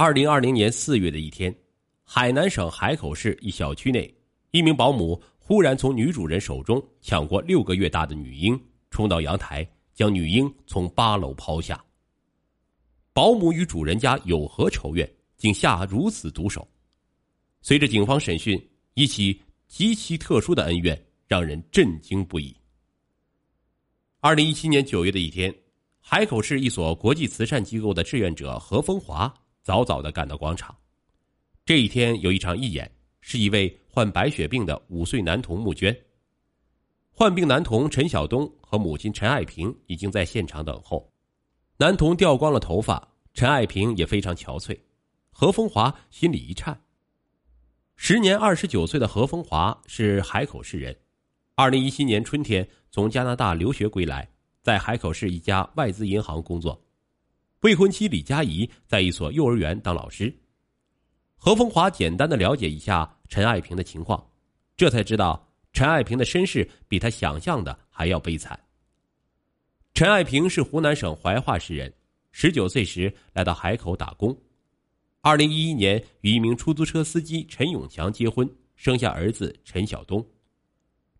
二零二零年四月的一天，海南省海口市一小区内，一名保姆忽然从女主人手中抢过六个月大的女婴，冲到阳台，将女婴从八楼抛下。保姆与主人家有何仇怨，竟下如此毒手？随着警方审讯，一起极其特殊的恩怨让人震惊不已。二零一七年九月的一天，海口市一所国际慈善机构的志愿者何风华早早的赶到广场。这一天有一场义演，是一位患白血病的五岁男童募捐。患病男童陈晓东和母亲陈爱萍已经在现场等候。男童掉光了头发，陈爱萍也非常憔悴。何风华心里一颤。时年二十九岁的何风华是海口市人，二零一七年春天从加拿大留学归来，在海口市一家外资银行工作。未婚妻李佳怡在一所幼儿园当老师。何风华简单的了解一下陈爱萍的情况，这才知道陈爱萍的身世比他想象的还要悲惨。陈爱萍是湖南省怀化市人，十九岁时来到海口打工。二零一一年与一名出租车司机陈永强结婚，生下儿子陈晓东。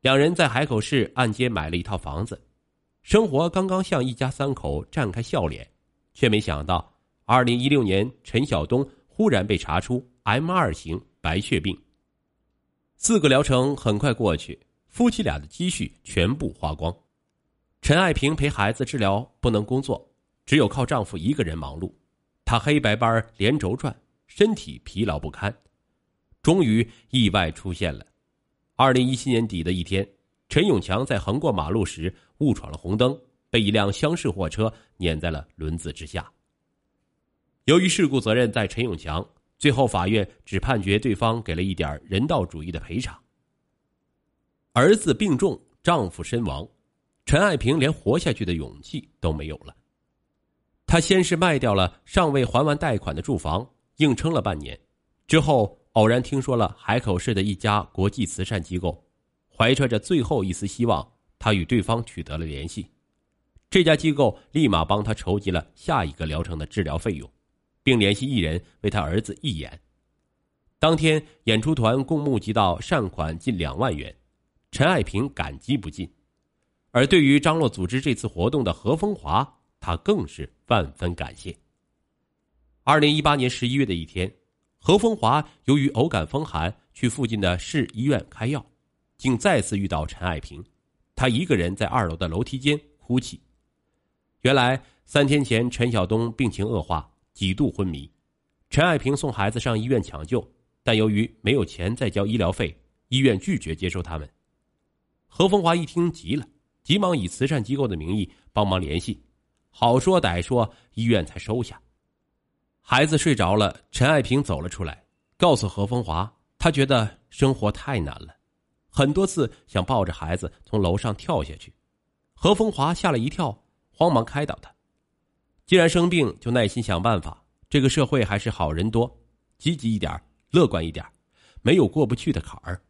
两人在海口市按揭买了一套房子，生活刚刚向一家三口绽开笑脸，却没想到二零一六年陈晓东忽然被查出 M 二型白血病。四个疗程很快过去，夫妻俩的积蓄全部花光。陈爱萍陪孩子治疗不能工作，只有靠丈夫一个人忙碌。她黑白班连轴转，身体疲劳不堪。终于意外出现了。二零一七年底的一天，陈永强在横过马路时误闯了红灯，被一辆厢式货车碾在了轮子之下。由于事故责任在陈永强，最后法院只判决对方给了一点人道主义的赔偿。儿子病重，丈夫身亡。陈爱萍连活下去的勇气都没有了。她先是卖掉了尚未还完贷款的住房，硬撑了半年，之后偶然听说了海口市的一家国际慈善机构，怀揣着最后一丝希望，她与对方取得了联系。这家机构立马帮他筹集了下一个疗程的治疗费用，并联系艺人为他儿子义演。当天演出团共募集到善款近两万元，陈爱萍感激不尽。而对于张罗组织这次活动的何风华，他更是万分感谢。二零一八年十一月的一天，何风华由于偶感风寒，去附近的市医院开药，竟再次遇到陈爱萍。他一个人在二楼的楼梯间哭泣。原来三天前，陈晓东病情恶化，几度昏迷。陈爱萍送孩子上医院抢救，但由于没有钱再交医疗费，医院拒绝接收他们。何风华一听急了。急忙以慈善机构的名义帮忙联系，好说歹说，医院才收下。孩子睡着了，陈爱萍走了出来，告诉何风华，她觉得生活太难了，很多次想抱着孩子从楼上跳下去。何风华吓了一跳，慌忙开导他：“既然生病，就耐心想办法。这个社会还是好人多，积极一点，乐观一点，没有过不去的坎儿。”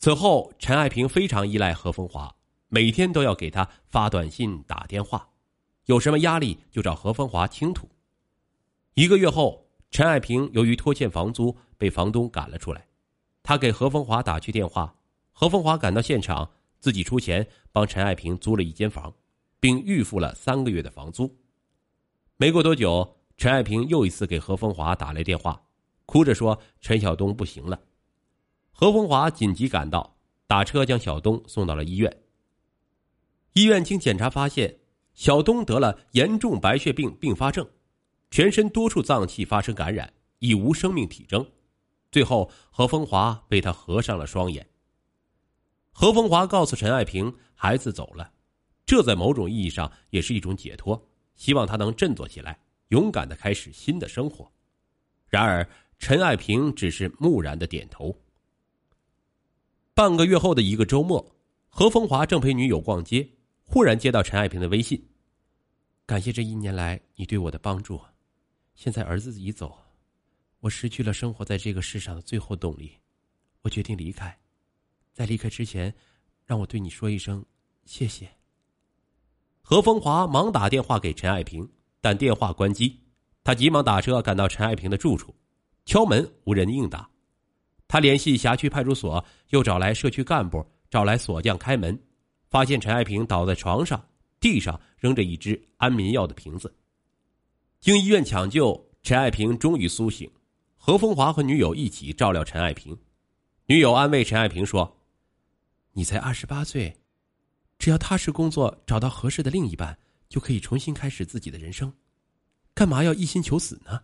此后，陈爱萍非常依赖何风华。每天都要给他发短信、打电话，有什么压力就找何风华倾吐。一个月后，陈爱萍由于拖欠房租被房东赶了出来，他给何风华打去电话，何风华赶到现场，自己出钱帮陈爱萍租了一间房，并预付了三个月的房租。没过多久，陈爱萍又一次给何风华打来电话，哭着说陈晓东不行了。何风华紧急赶到，打车将小东送到了医院。医院经检查发现，小东得了严重白血病并发症，全身多处脏器发生感染，已无生命体征。最后，何风华为他合上了双眼。何风华告诉陈爱萍：“孩子走了，这在某种意义上也是一种解脱，希望他能振作起来，勇敢的开始新的生活。”然而，陈爱萍只是木然的点头。半个月后的一个周末，何风华正陪女友逛街。忽然接到陈爱萍的微信，感谢这一年来你对我的帮助。现在儿子已走，我失去了生活在这个世上的最后动力，我决定离开。在离开之前，让我对你说一声谢谢。何风华忙打电话给陈爱萍，但电话关机。他急忙打车赶到陈爱萍的住处，敲门无人应答。他联系辖区派出所，又找来社区干部，找来锁匠开门，发现陈爱萍倒在床上，地上扔着一只安眠药的瓶子。经医院抢救，陈爱萍终于苏醒。何风华和女友一起照料陈爱萍，女友安慰陈爱萍说：“你才二十八岁，只要踏实工作，找到合适的另一半，就可以重新开始自己的人生。”干嘛要一心求死呢？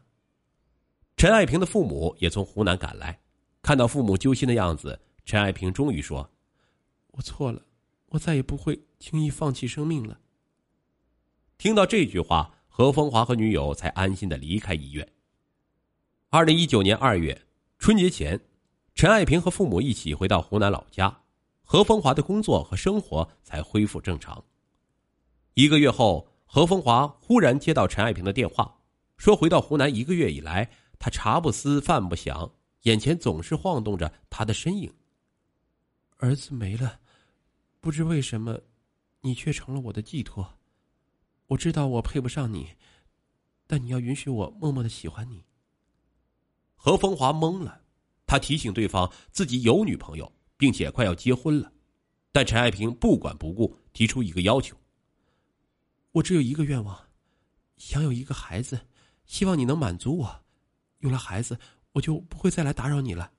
陈爱萍的父母也从湖南赶来，看到父母揪心的样子，陈爱萍终于说：“我错了，我再也不会轻易放弃生命了。”听到这句话，何风华和女友才安心的离开医院。二零一九年二月春节前，陈爱萍和父母一起回到湖南老家，何风华的工作和生活才恢复正常。一个月后。何风华忽然接到陈爱萍的电话，说回到湖南一个月以来，他茶不思饭不想，眼前总是晃动着他的身影。儿子没了，不知为什么，你却成了我的寄托。我知道我配不上你，但你要允许我默默的喜欢你。何风华懵了，他提醒对方自己有女朋友，并且快要结婚了，但陈爱萍不管不顾，提出一个要求。我只有一个愿望，想有一个孩子，希望你能满足我。有了孩子，我就不会再来打扰你了。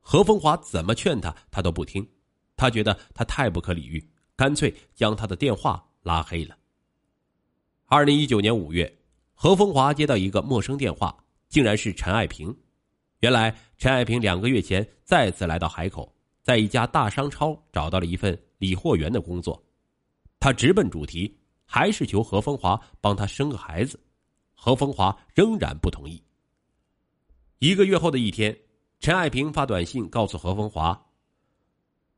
何风华怎么劝他，他都不听。他觉得他太不可理喻，干脆将他的电话拉黑了。二零一九年五月，何风华接到一个陌生电话，竟然是陈爱萍。原来陈爱萍两个月前再次来到海口，在一家大商超找到了一份理货员的工作。他直奔主题。还是求何风华帮他生个孩子，何风华仍然不同意。一个月后的一天，陈爱萍发短信告诉何风华：“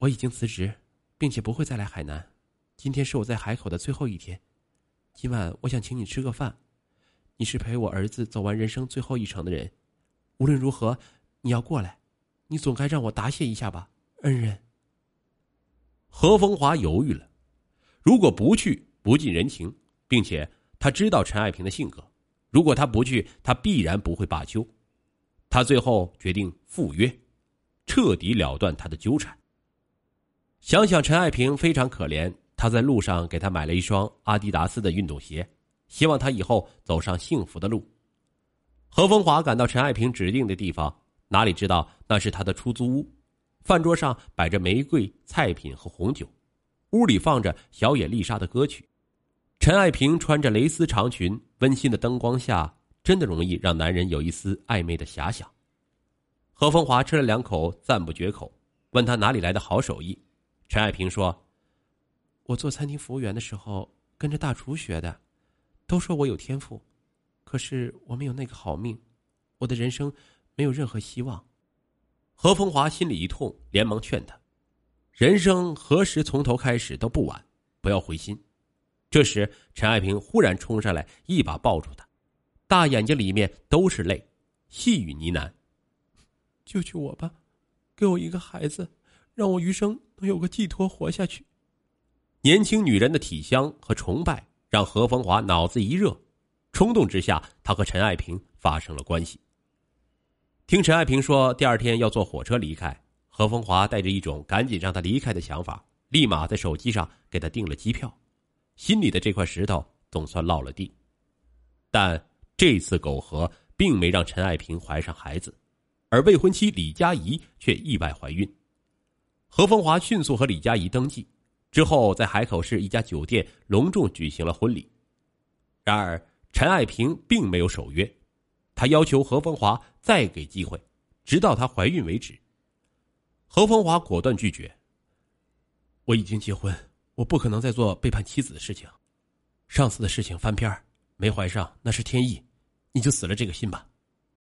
我已经辞职，并且不会再来海南。今天是我在海口的最后一天，今晚我想请你吃个饭。你是陪我儿子走完人生最后一程的人，无论如何，你要过来，你总该让我答谢一下吧，恩人。”何风华犹豫了，如果不去。不近人情，并且他知道陈爱萍的性格，如果他不去，他必然不会罢休。他最后决定赴约，彻底了断他的纠缠。想想陈爱萍非常可怜，他在路上给他买了一双阿迪达斯的运动鞋，希望他以后走上幸福的路。何风华赶到陈爱萍指定的地方，哪里知道那是他的出租屋，饭桌上摆着玫瑰、菜品和红酒，屋里放着小野丽莎的歌曲。陈爱萍穿着蕾丝长裙，温馨的灯光下，真的容易让男人有一丝暧昧的遐想。何风华吃了两口，赞不绝口，问他哪里来的好手艺。陈爱萍说：“我做餐厅服务员的时候跟着大厨学的，都说我有天赋，可是我没有那个好命，我的人生没有任何希望。”何风华心里一痛，连忙劝他：“人生何时从头开始都不晚，不要灰心。”这时，陈爱萍忽然冲上来，一把抱住他，大眼睛里面都是泪，细语呢喃：“救救我吧，给我一个孩子，让我余生能有个寄托活下去。”年轻女人的体香和崇拜让何风华脑子一热，冲动之下，他和陈爱萍发生了关系。听陈爱萍说第二天要坐火车离开，何风华带着一种赶紧让他离开的想法，立马在手机上给他订了机票。心里的这块石头总算落了地，但这次苟合并没让陈爱萍怀上孩子，而未婚妻李佳怡却意外怀孕。何风华迅速和李佳怡登记，之后在海口市一家酒店隆重举行了婚礼。然而，陈爱萍并没有守约，她要求何风华再给机会，直到她怀孕为止。何风华果断拒绝：“我已经结婚。”我不可能再做背叛妻子的事情，上次的事情翻篇没怀上那是天意，你就死了这个心吧。